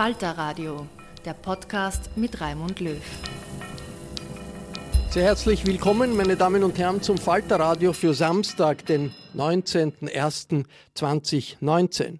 Falter Radio, der Podcast mit Raimund Löw. Sehr herzlich willkommen, meine Damen und Herren, zum Falter Radio für Samstag, den 19.01.2019.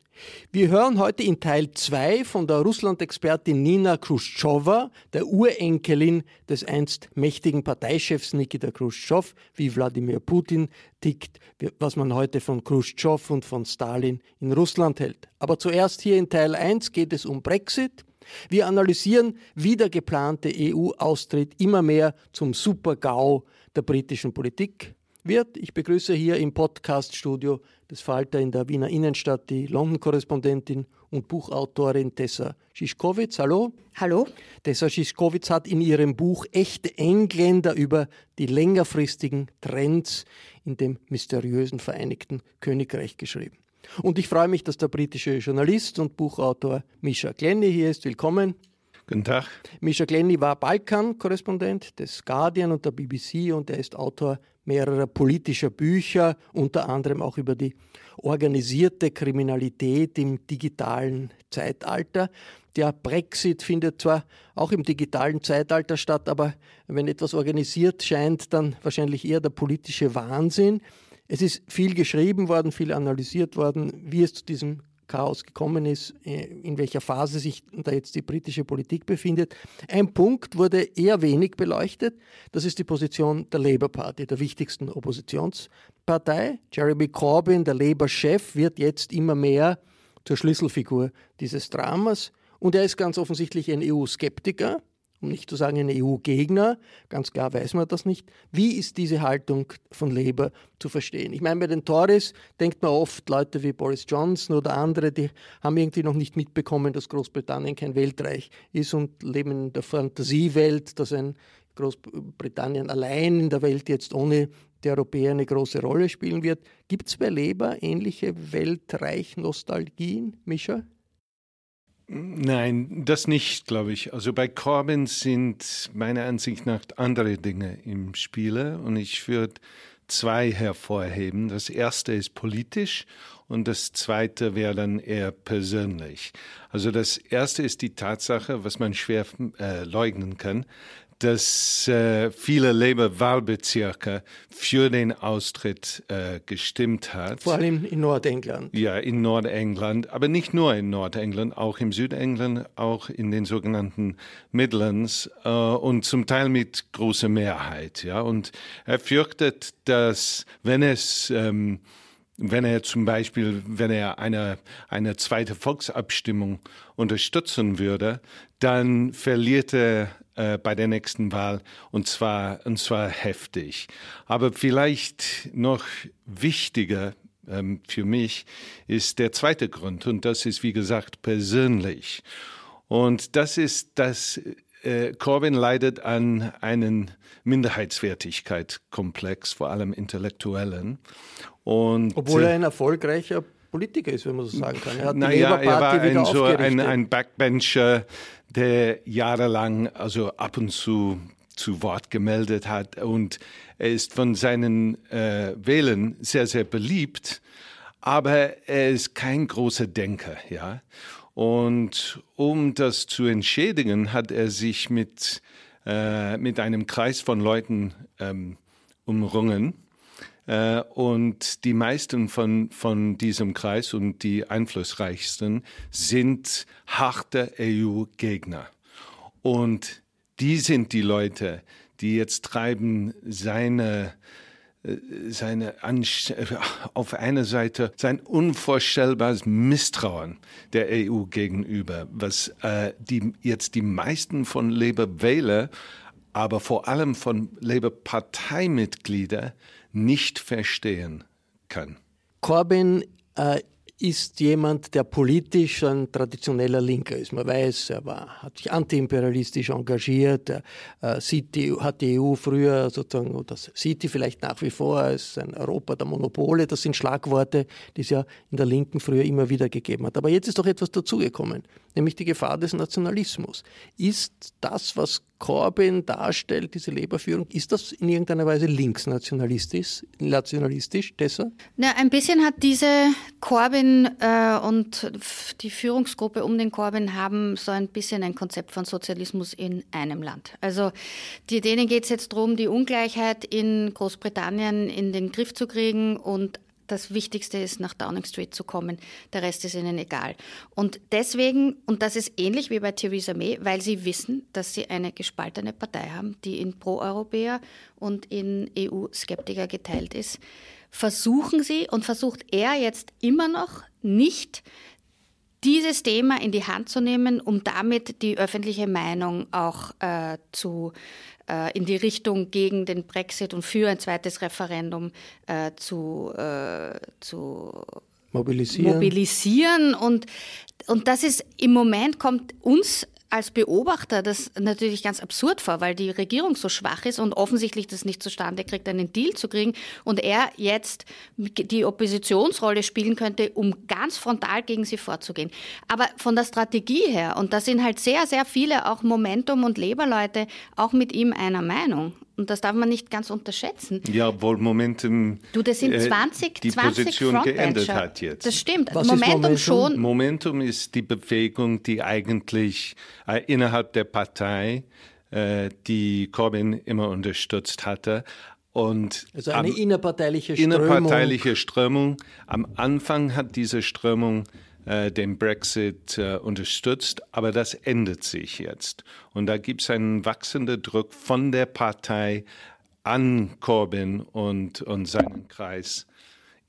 Wir hören heute in Teil 2 von der Russland-Expertin Nina Khrushcheva, der Urenkelin des einst mächtigen Parteichefs Nikita Khrushchev, wie Wladimir Putin tickt, was man heute von Khrushchev und von Stalin in Russland hält. Aber zuerst hier in Teil 1 geht es um Brexit. Wir analysieren, wie der geplante EU-Austritt immer mehr zum Super-GAU der britischen Politik wird. Ich begrüße hier im Podcaststudio des Falter in der Wiener Innenstadt die London-Korrespondentin und Buchautorin Tessa Schischkowitz. Hallo. Hallo. Tessa Schischkowitz hat in ihrem Buch Echte Engländer über die längerfristigen Trends in dem mysteriösen Vereinigten Königreich geschrieben. Und ich freue mich, dass der britische Journalist und Buchautor Misha Glenny hier ist. Willkommen. Guten Tag. Misha Glenny war Balkan-Korrespondent des Guardian und der BBC und er ist Autor mehrerer politischer Bücher, unter anderem auch über die organisierte Kriminalität im digitalen Zeitalter. Der Brexit findet zwar auch im digitalen Zeitalter statt, aber wenn etwas organisiert scheint, dann wahrscheinlich eher der politische Wahnsinn. Es ist viel geschrieben worden, viel analysiert worden, wie es zu diesem Chaos gekommen ist, äh, in welcher Phase sich da jetzt die britische Politik befindet. Ein Punkt wurde eher wenig beleuchtet, das ist die Position der Labour Party, der wichtigsten Oppositionspartei. Jeremy Corbyn, der Labour-Chef, wird jetzt immer mehr zur Schlüsselfigur dieses Dramas und er ist ganz offensichtlich ein EU-Skeptiker um nicht zu sagen ein EU-Gegner. Ganz klar weiß man das nicht. Wie ist diese Haltung von Labour zu verstehen? Ich meine, bei den Tories denkt man oft, Leute wie Boris Johnson oder andere, die haben irgendwie noch nicht mitbekommen, dass Großbritannien kein Weltreich ist und leben in der Fantasiewelt, dass ein Großbritannien allein in der Welt jetzt ohne die Europäer eine große Rolle spielen wird. Gibt es bei Labour ähnliche Weltreich-Nostalgien, Mischa? Nein, das nicht, glaube ich. Also bei Corbyn sind meiner Ansicht nach andere Dinge im Spiele und ich würde zwei hervorheben. Das erste ist politisch und das zweite wäre dann eher persönlich. Also das erste ist die Tatsache, was man schwer äh, leugnen kann, dass äh, viele Labour-Wahlbezirke für den Austritt äh, gestimmt hat. Vor allem in Nordengland. Ja, in Nordengland, aber nicht nur in Nordengland, auch im Südengland, auch in den sogenannten Midlands äh, und zum Teil mit großer Mehrheit. Ja, und er fürchtet, dass wenn es ähm, wenn er zum Beispiel, wenn er eine, eine zweite Volksabstimmung unterstützen würde, dann verliert er äh, bei der nächsten Wahl und zwar, und zwar heftig. Aber vielleicht noch wichtiger ähm, für mich ist der zweite Grund und das ist, wie gesagt, persönlich. Und das ist, dass äh, Corbyn leidet an einen Minderheitswertigkeitskomplex, vor allem intellektuellen. Und, Obwohl er ein erfolgreicher Politiker ist, wenn man so sagen kann. Er hat naja, die er war ein, so ein, ein Backbencher, der jahrelang also ab und zu zu Wort gemeldet hat und er ist von seinen äh, Wählern sehr, sehr beliebt, aber er ist kein großer Denker, ja. Und um das zu entschädigen, hat er sich mit, äh, mit einem Kreis von Leuten ähm, umrungen, äh, und die meisten von, von diesem Kreis und die einflussreichsten sind harte EU-Gegner. Und die sind die Leute, die jetzt treiben seine äh, seine auf einer Seite sein unvorstellbares Misstrauen der EU gegenüber, was äh, die jetzt die meisten von Labour Wähler, aber vor allem von Labour Parteimitglieder nicht verstehen kann. Corbyn äh, ist jemand, der politisch ein traditioneller Linker ist. Man weiß, er war, hat sich antiimperialistisch engagiert, er äh, sieht die, hat die EU früher sozusagen, oder sieht die vielleicht nach wie vor als ein Europa der Monopole. Das sind Schlagworte, die es ja in der Linken früher immer wieder gegeben hat. Aber jetzt ist doch etwas dazugekommen, nämlich die Gefahr des Nationalismus. Ist das, was Corbyn darstellt, diese Leberführung, ist das in irgendeiner Weise linksnationalistisch, nationalistisch deshalb? Na, ein bisschen hat diese Corbyn äh, und die Führungsgruppe um den Corbyn haben so ein bisschen ein Konzept von Sozialismus in einem Land. Also die, denen geht es jetzt darum, die Ungleichheit in Großbritannien in den Griff zu kriegen und das Wichtigste ist, nach Downing Street zu kommen. Der Rest ist ihnen egal. Und deswegen, und das ist ähnlich wie bei Theresa May, weil sie wissen, dass sie eine gespaltene Partei haben, die in Pro-Europäer und in EU-Skeptiker geteilt ist, versuchen sie und versucht er jetzt immer noch nicht, dieses Thema in die Hand zu nehmen, um damit die öffentliche Meinung auch äh, zu in die Richtung gegen den Brexit und für ein zweites Referendum äh, zu, äh, zu mobilisieren. mobilisieren. Und, und das ist im Moment kommt uns als Beobachter das natürlich ganz absurd vor, weil die Regierung so schwach ist und offensichtlich das nicht zustande kriegt, einen Deal zu kriegen und er jetzt die Oppositionsrolle spielen könnte, um ganz frontal gegen sie vorzugehen. Aber von der Strategie her, und da sind halt sehr, sehr viele auch Momentum- und Leberleute auch mit ihm einer Meinung. Und das darf man nicht ganz unterschätzen. Ja, obwohl Momentum du, das sind 20, äh, die 20 Position geändert hat jetzt. Das stimmt. Momentum, Momentum, schon. Momentum ist die Bewegung, die eigentlich äh, innerhalb der Partei, äh, die Corbyn immer unterstützt hatte, und also eine innerparteiliche Strömung. Innerparteiliche Strömung. Am Anfang hat diese Strömung äh, den Brexit äh, unterstützt, aber das ändert sich jetzt. Und da gibt es einen wachsenden Druck von der Partei an Corbyn und, und seinen Kreis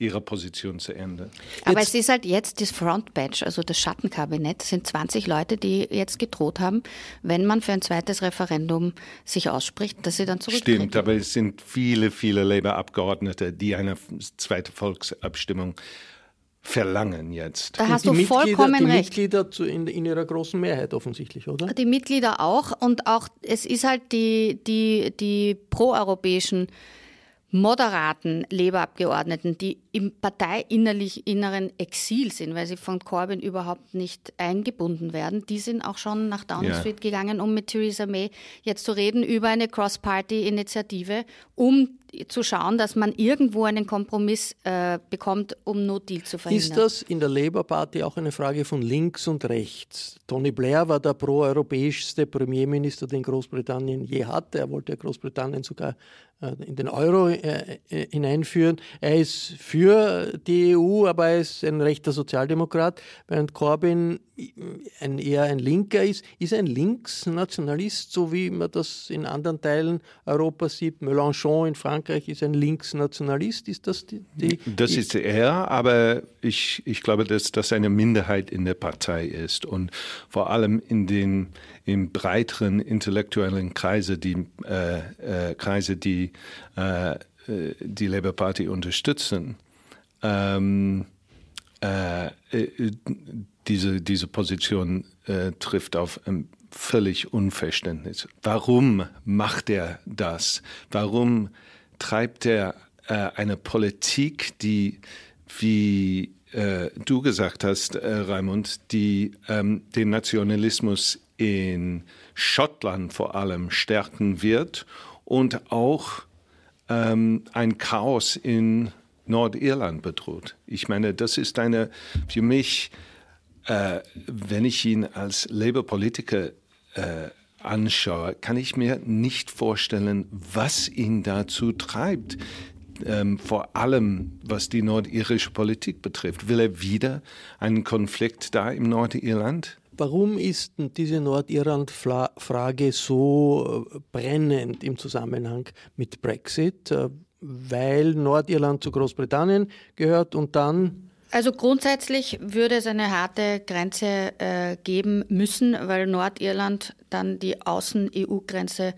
ihre Position zu ändern. Aber jetzt, es ist halt jetzt das Frontbatch, also das Schattenkabinett, sind 20 Leute, die jetzt gedroht haben, wenn man für ein zweites Referendum sich ausspricht, dass sie dann zurücktreten. Stimmt, aber es sind viele, viele Labour-Abgeordnete, die eine zweite Volksabstimmung verlangen jetzt. Da hast du vollkommen die recht. Die Mitglieder zu, in, in, ihrer großen Mehrheit offensichtlich, oder? Die Mitglieder auch und auch es ist halt die, die, die proeuropäischen moderaten Labour-Abgeordneten, die im parteiinneren Exil sind, weil sie von Corbyn überhaupt nicht eingebunden werden, die sind auch schon nach Downing ja. Street gegangen, um mit Theresa May jetzt zu reden über eine Cross-Party-Initiative, um zu schauen, dass man irgendwo einen Kompromiss äh, bekommt, um No Deal zu verhindern. Ist das in der Labour Party auch eine Frage von links und rechts? Tony Blair war der proeuropäischste Premierminister, den Großbritannien je hatte. Er wollte Großbritannien sogar in den Euro äh, äh, hineinführen. Er ist für die EU, aber er ist ein rechter Sozialdemokrat, während Corbyn ein, eher ein Linker ist. Ist er ein Linksnationalist, so wie man das in anderen Teilen Europas sieht? Mélenchon in Frankreich ist ein Linksnationalist. Ist das die? die das ist er, aber ich, ich glaube, dass das eine Minderheit in der Partei ist und vor allem in den im breiteren intellektuellen Kreise, die äh, äh, Kreise, die äh, äh die Labour Party unterstützen. Ähm, äh, äh, diese, diese Position trifft auf ein völlig Unverständnis. Warum macht er das? Warum treibt er eine Politik, die, wie äh, du gesagt hast, äh, Raimund, die ähm, den Nationalismus in Schottland vor allem stärken wird und auch ähm, ein Chaos in Nordirland bedroht. Ich meine, das ist eine, für mich, äh, wenn ich ihn als Labour-Politiker äh, anschaue, kann ich mir nicht vorstellen, was ihn dazu treibt. Ähm, vor allem was die nordirische Politik betrifft. Will er wieder einen Konflikt da im Nordirland? Warum ist diese Nordirland-Frage so äh, brennend im Zusammenhang mit Brexit? Äh, weil Nordirland zu Großbritannien gehört und dann also grundsätzlich würde es eine harte Grenze äh, geben müssen, weil Nordirland dann die Außen-EU-Grenze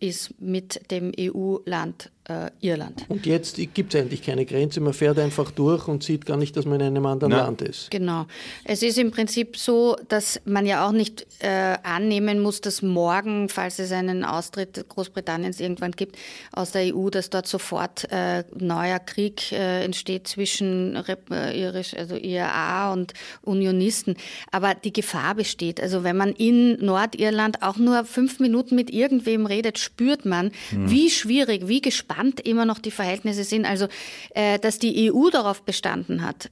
ist mit dem EU-Land äh, Irland. Und jetzt gibt es eigentlich keine Grenze, man fährt einfach durch und sieht gar nicht, dass man in einem anderen Na. Land ist. Genau. Es ist im Prinzip so, dass man ja auch nicht äh, annehmen muss, dass morgen, falls es einen Austritt Großbritanniens irgendwann gibt aus der EU, dass dort sofort äh, neuer Krieg äh, entsteht zwischen Rep äh, irisch, also IRA und Unionisten. Aber die Gefahr besteht. Also wenn man in Nordirland auch nur fünf Minuten mit irgendwem redet, spürt man, hm. wie schwierig, wie gespannt gespannt immer noch die Verhältnisse sind. Also, äh, dass die EU darauf bestanden hat,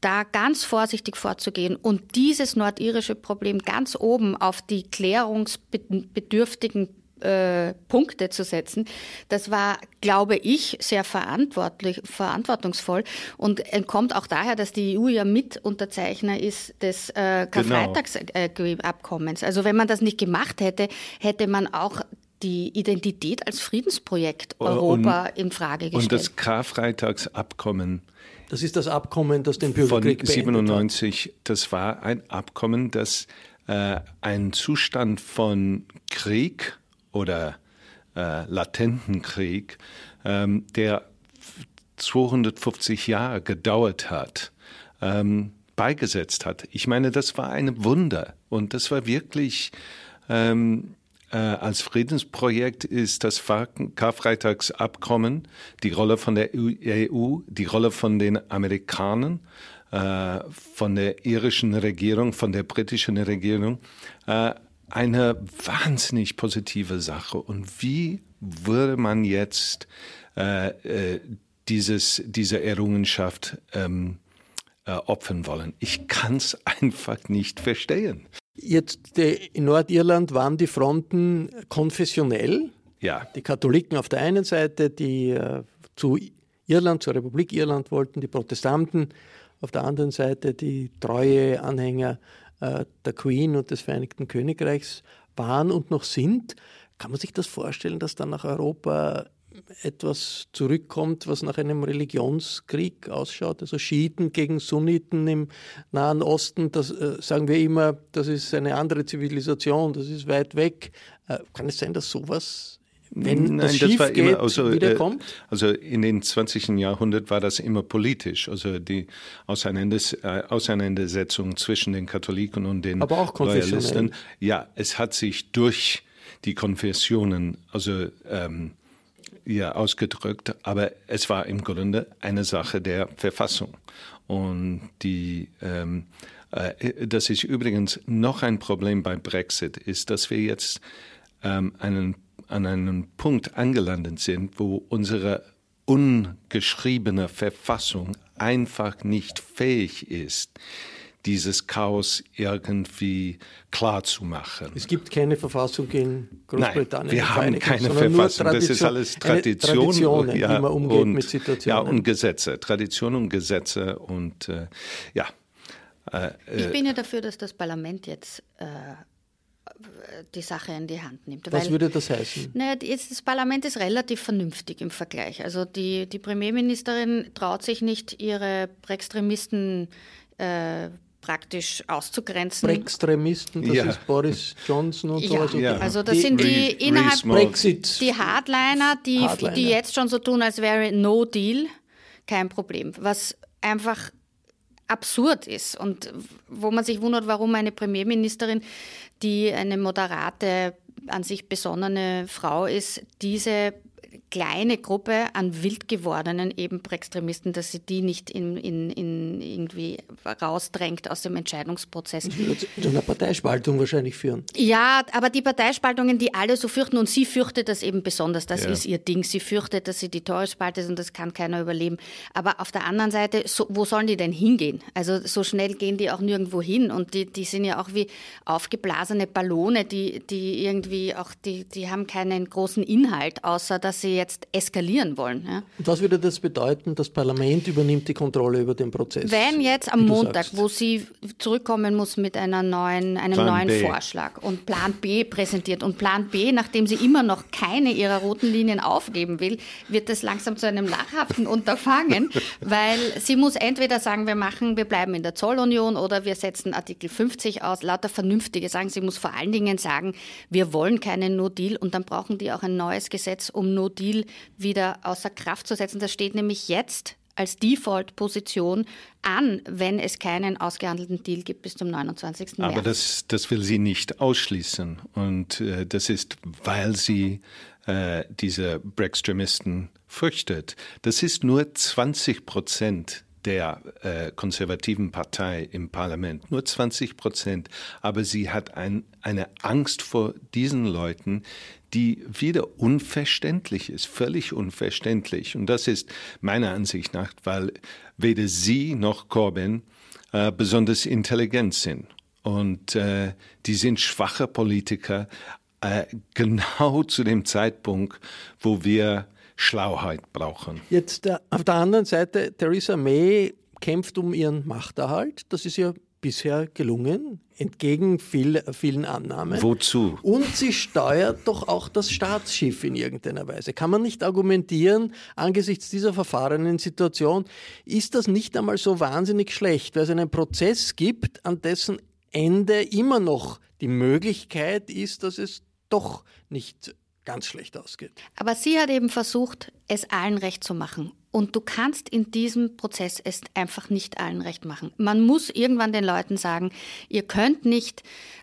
da ganz vorsichtig vorzugehen und dieses nordirische Problem ganz oben auf die klärungsbedürftigen äh, Punkte zu setzen. Das war, glaube ich, sehr verantwortlich, verantwortungsvoll und kommt auch daher, dass die EU ja Mitunterzeichner ist des äh, genau. Karfreitagsabkommens. Genau. also wenn man das nicht gemacht hätte, hätte man auch die Identität als Friedensprojekt Europa und, in Frage gestellt. Und das Karfreitagsabkommen. Das ist das Abkommen, das den Bürgerkrieg von 97. Das war ein Abkommen, das äh, einen Zustand von Krieg oder äh, latenten Krieg, ähm, der 250 Jahre gedauert hat, ähm, beigesetzt hat. Ich meine, das war ein Wunder und das war wirklich ähm, äh, als Friedensprojekt ist das Karfreitagsabkommen, die Rolle von der EU, die Rolle von den Amerikanern, äh, von der irischen Regierung, von der britischen Regierung, äh, eine wahnsinnig positive Sache. Und wie würde man jetzt dieses, diese Errungenschaft ähm, opfern wollen? Ich kann es einfach nicht verstehen. Jetzt in Nordirland waren die Fronten konfessionell. Ja. Die Katholiken auf der einen Seite, die äh, zu Irland, zur Republik Irland wollten, die Protestanten auf der anderen Seite, die treue Anhänger äh, der Queen und des Vereinigten Königreichs waren und noch sind. Kann man sich das vorstellen, dass dann nach Europa etwas zurückkommt, was nach einem Religionskrieg ausschaut, also Schiiten gegen Sunniten im Nahen Osten, das äh, sagen wir immer, das ist eine andere Zivilisation, das ist weit weg. Äh, kann es sein, dass sowas wenn Nein, das das geht, also, wiederkommt? Äh, also in den 20. Jahrhundert war das immer politisch. Also die äh, Auseinandersetzung zwischen den Katholiken und den Aber auch Loyalisten. Ja, es hat sich durch die Konfessionen, also ähm, ja ausgedrückt, aber es war im Grunde eine Sache der Verfassung. Und die, ähm, äh, das ist übrigens noch ein Problem bei Brexit, ist, dass wir jetzt ähm, einen, an einem Punkt angelandet sind, wo unsere ungeschriebene Verfassung einfach nicht fähig ist, dieses Chaos irgendwie klar zu machen. Es gibt keine Verfassung in Großbritannien. Nein, wir haben keine Verfassung. Das ist alles Tradition, Traditionen, ja, wie man umgeht und, mit Situationen. Ja, und Gesetze. Tradition und Gesetze und äh, ja. Äh, ich bin ja dafür, dass das Parlament jetzt äh, die Sache in die Hand nimmt. Was weil, würde das heißen? Naja, das Parlament ist relativ vernünftig im Vergleich. Also die, die Premierministerin traut sich nicht, ihre Extremisten äh, praktisch auszugrenzen. Extremisten, das ja. ist Boris Johnson und ja. so. Ja. Also das die, sind die innerhalb Brexit. die Hardliner, die, Hardliner. die jetzt schon so tun, als wäre No Deal kein Problem. Was einfach absurd ist und wo man sich wundert, warum eine Premierministerin, die eine moderate, an sich besonnene Frau ist, diese kleine Gruppe an wild gewordenen eben Extremisten, dass sie die nicht in, in, in irgendwie rausdrängt aus dem Entscheidungsprozess. Das zu einer Parteispaltung wahrscheinlich führen. Ja, aber die Parteispaltungen, die alle so fürchten, und sie fürchtet das eben besonders, das ja. ist ihr Ding. Sie fürchtet, dass sie die Tore spaltet und das kann keiner überleben. Aber auf der anderen Seite, so, wo sollen die denn hingehen? Also so schnell gehen die auch nirgendwo hin und die, die sind ja auch wie aufgeblasene Ballone, die, die irgendwie auch, die, die haben keinen großen Inhalt, außer dass sie jetzt eskalieren wollen. Ja. Und was würde das bedeuten? Das Parlament übernimmt die Kontrolle über den Prozess? Wenn jetzt am Montag, sagst. wo sie zurückkommen muss mit einer neuen, einem Plan neuen B. Vorschlag und Plan B präsentiert und Plan B, nachdem sie immer noch keine ihrer roten Linien aufgeben will, wird das langsam zu einem lachhaften Unterfangen, weil sie muss entweder sagen, wir machen, wir bleiben in der Zollunion oder wir setzen Artikel 50 aus, lauter Vernünftige sagen. Sie muss vor allen Dingen sagen, wir wollen keinen No-Deal und dann brauchen die auch ein neues Gesetz, um No-Deal Deal wieder außer Kraft zu setzen. Das steht nämlich jetzt als Default-Position an, wenn es keinen ausgehandelten Deal gibt bis zum 29. März. Aber das, das will sie nicht ausschließen. Und äh, das ist, weil sie äh, diese Brextremisten fürchtet. Das ist nur 20 Prozent der äh, konservativen Partei im Parlament, nur 20 Prozent. Aber sie hat ein, eine Angst vor diesen Leuten, die wieder unverständlich ist, völlig unverständlich. Und das ist meiner Ansicht nach, weil weder sie noch Corbyn äh, besonders intelligent sind. Und äh, die sind schwache Politiker, äh, genau zu dem Zeitpunkt, wo wir Schlauheit brauchen. Jetzt äh, auf der anderen Seite, Theresa May kämpft um ihren Machterhalt. Das ist ja bisher gelungen, entgegen viel, vielen Annahmen. Wozu? Und sie steuert doch auch das Staatsschiff in irgendeiner Weise. Kann man nicht argumentieren, angesichts dieser verfahrenen Situation, ist das nicht einmal so wahnsinnig schlecht, weil es einen Prozess gibt, an dessen Ende immer noch die Möglichkeit ist, dass es doch nicht ganz schlecht ausgeht. Aber sie hat eben versucht, es allen recht zu machen. Und du kannst in diesem Prozess es einfach nicht allen recht machen. Man muss irgendwann den Leuten sagen, ihr könnt nicht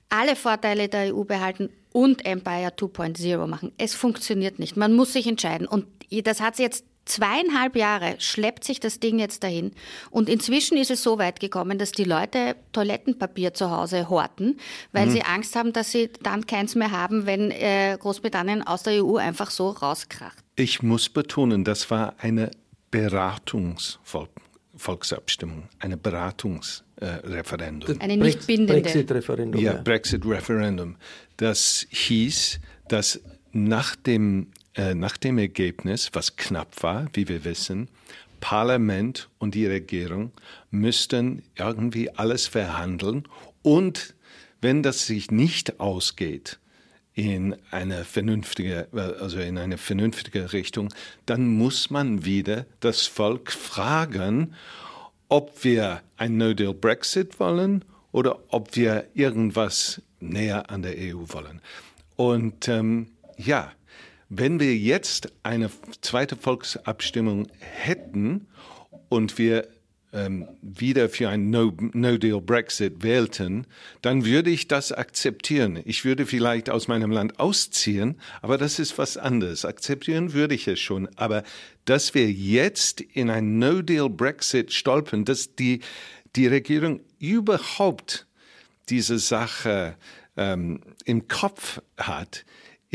alle Vorteile der EU behalten und Empire 2.0 machen. Es funktioniert nicht. Man muss sich entscheiden. Und das hat sie jetzt Zweieinhalb Jahre schleppt sich das Ding jetzt dahin. Und inzwischen ist es so weit gekommen, dass die Leute Toilettenpapier zu Hause horten, weil mhm. sie Angst haben, dass sie dann keins mehr haben, wenn äh, Großbritannien aus der EU einfach so rauskracht. Ich muss betonen, das war eine Beratungsvolksabstimmung, eine Beratungsreferendum. Äh, eine nicht bindende. Brexit-Referendum. Ja, Brexit-Referendum. Das hieß, dass nach dem nach dem Ergebnis, was knapp war, wie wir wissen, Parlament und die Regierung müssten irgendwie alles verhandeln und wenn das sich nicht ausgeht in eine vernünftige, also in eine vernünftige Richtung, dann muss man wieder das Volk fragen, ob wir ein No-Deal Brexit wollen oder ob wir irgendwas näher an der EU wollen. Und ähm, ja, wenn wir jetzt eine zweite Volksabstimmung hätten und wir ähm, wieder für ein No-Deal-Brexit no wählten, dann würde ich das akzeptieren. Ich würde vielleicht aus meinem Land ausziehen, aber das ist was anderes. Akzeptieren würde ich es schon. Aber dass wir jetzt in ein No-Deal-Brexit stolpern, dass die, die Regierung überhaupt diese Sache ähm, im Kopf hat,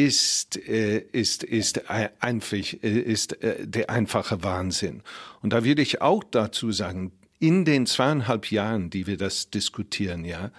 ist, äh, ist, ist, einfach, ist äh, der einfache Wahnsinn. Und da würde ich auch dazu sagen, in den zweieinhalb Jahren, die wir das diskutieren, ja,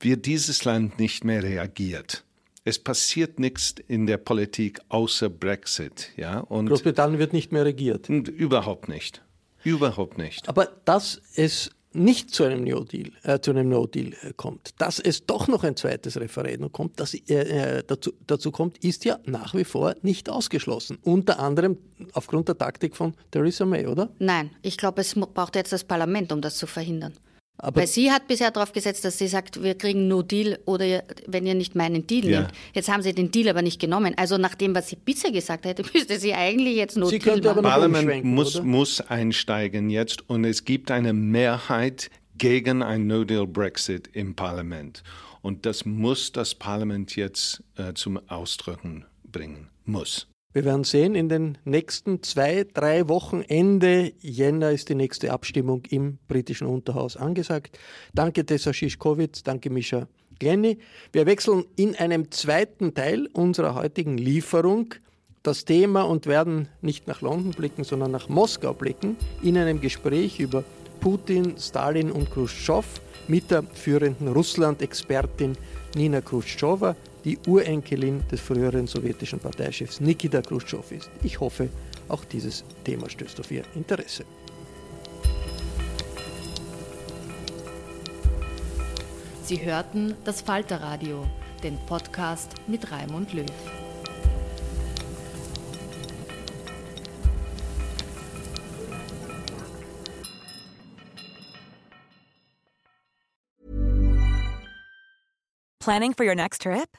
wird dieses Land nicht mehr reagiert. Es passiert nichts in der Politik außer Brexit, ja. Und Großbritannien wird nicht mehr regiert. Überhaupt nicht. Überhaupt nicht. Aber dass es nicht zu einem No-Deal, äh, zu einem No-Deal äh, kommt, dass es doch noch ein zweites Referendum kommt, das äh, äh, dazu, dazu kommt, ist ja nach wie vor nicht ausgeschlossen. Unter anderem aufgrund der Taktik von Theresa May, oder? Nein, ich glaube, es braucht jetzt das Parlament, um das zu verhindern. Aber Weil sie hat bisher darauf gesetzt, dass sie sagt, wir kriegen No Deal oder wenn ihr nicht meinen Deal ja. nehmt. Jetzt haben sie den Deal aber nicht genommen. Also nach dem, was sie bisher gesagt hätte, müsste sie eigentlich jetzt No sie Deal machen. Aber Parlament muss, muss einsteigen jetzt und es gibt eine Mehrheit gegen ein No-Deal-Brexit im Parlament. Und das muss das Parlament jetzt äh, zum Ausdrücken bringen. Muss. Wir werden sehen, in den nächsten zwei, drei Wochen, Ende Jänner ist die nächste Abstimmung im britischen Unterhaus angesagt. Danke Tessa Schischkowitz, danke Mischa Glenny. Wir wechseln in einem zweiten Teil unserer heutigen Lieferung das Thema und werden nicht nach London blicken, sondern nach Moskau blicken, in einem Gespräch über Putin, Stalin und Khrushchev mit der führenden Russland-Expertin Nina Khrushcheva, die Urenkelin des früheren sowjetischen Parteichefs Nikita Khrushchev ist. Ich hoffe, auch dieses Thema stößt auf Ihr Interesse. Sie hörten das Falterradio, den Podcast mit Raimund Löw. Planning for your next trip?